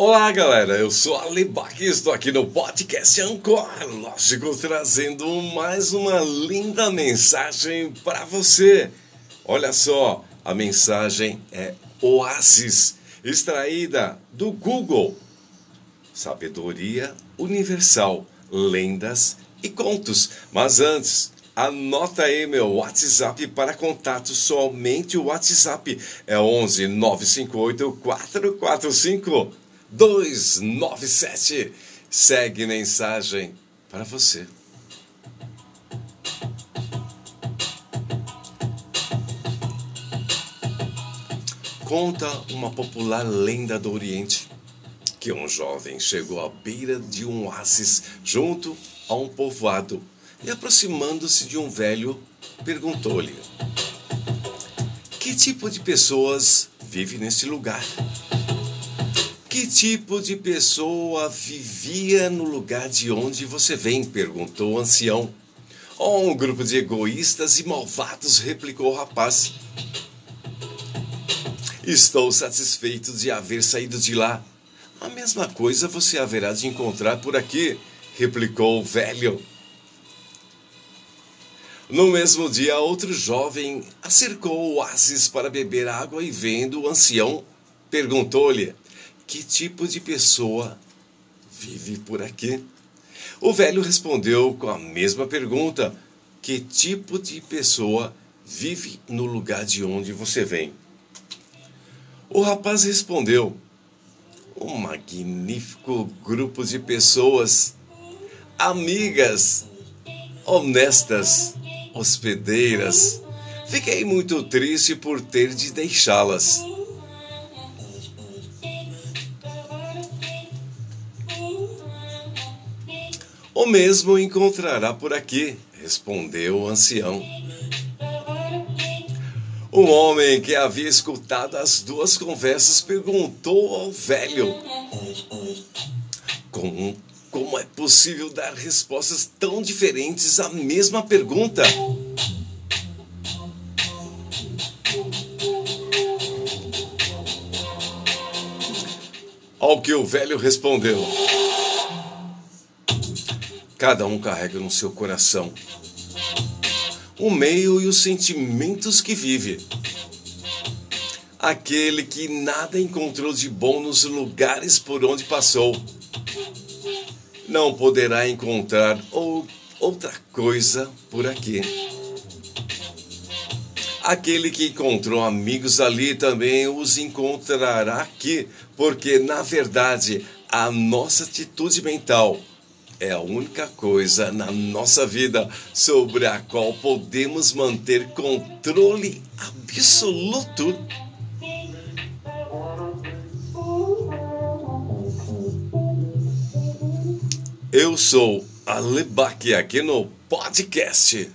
Olá, galera. Eu sou a Lebac e estou aqui no podcast Ancor, lógico, trazendo mais uma linda mensagem para você. Olha só, a mensagem é Oasis, extraída do Google. Sabedoria universal, lendas e contos. Mas antes, Anota aí meu WhatsApp para contato, somente o WhatsApp é 11 958 445 297. Segue mensagem para você. Conta uma popular lenda do Oriente que um jovem chegou à beira de um oásis junto a um povoado e, aproximando-se de um velho, perguntou-lhe: Que tipo de pessoas vive nesse lugar? Que tipo de pessoa vivia no lugar de onde você vem? perguntou o ancião. Oh, um grupo de egoístas e malvados, replicou o rapaz. Estou satisfeito de haver saído de lá. A mesma coisa você haverá de encontrar por aqui, replicou o velho. No mesmo dia, outro jovem acercou o oásis para beber água e, vendo o ancião, perguntou-lhe: Que tipo de pessoa vive por aqui? O velho respondeu com a mesma pergunta: Que tipo de pessoa vive no lugar de onde você vem? O rapaz respondeu: Um magnífico grupo de pessoas, amigas, honestas hospedeiras. Fiquei muito triste por ter de deixá-las. O mesmo encontrará por aqui, respondeu o ancião. O homem que havia escutado as duas conversas perguntou ao velho: Como como é possível dar respostas tão diferentes à mesma pergunta? Ao que o velho respondeu: Cada um carrega no seu coração o meio e os sentimentos que vive. Aquele que nada encontrou de bom nos lugares por onde passou não poderá encontrar ou, outra coisa por aqui. Aquele que encontrou amigos ali também os encontrará aqui, porque na verdade a nossa atitude mental é a única coisa na nossa vida sobre a qual podemos manter controle absoluto. Eu sou a Lebac aqui no podcast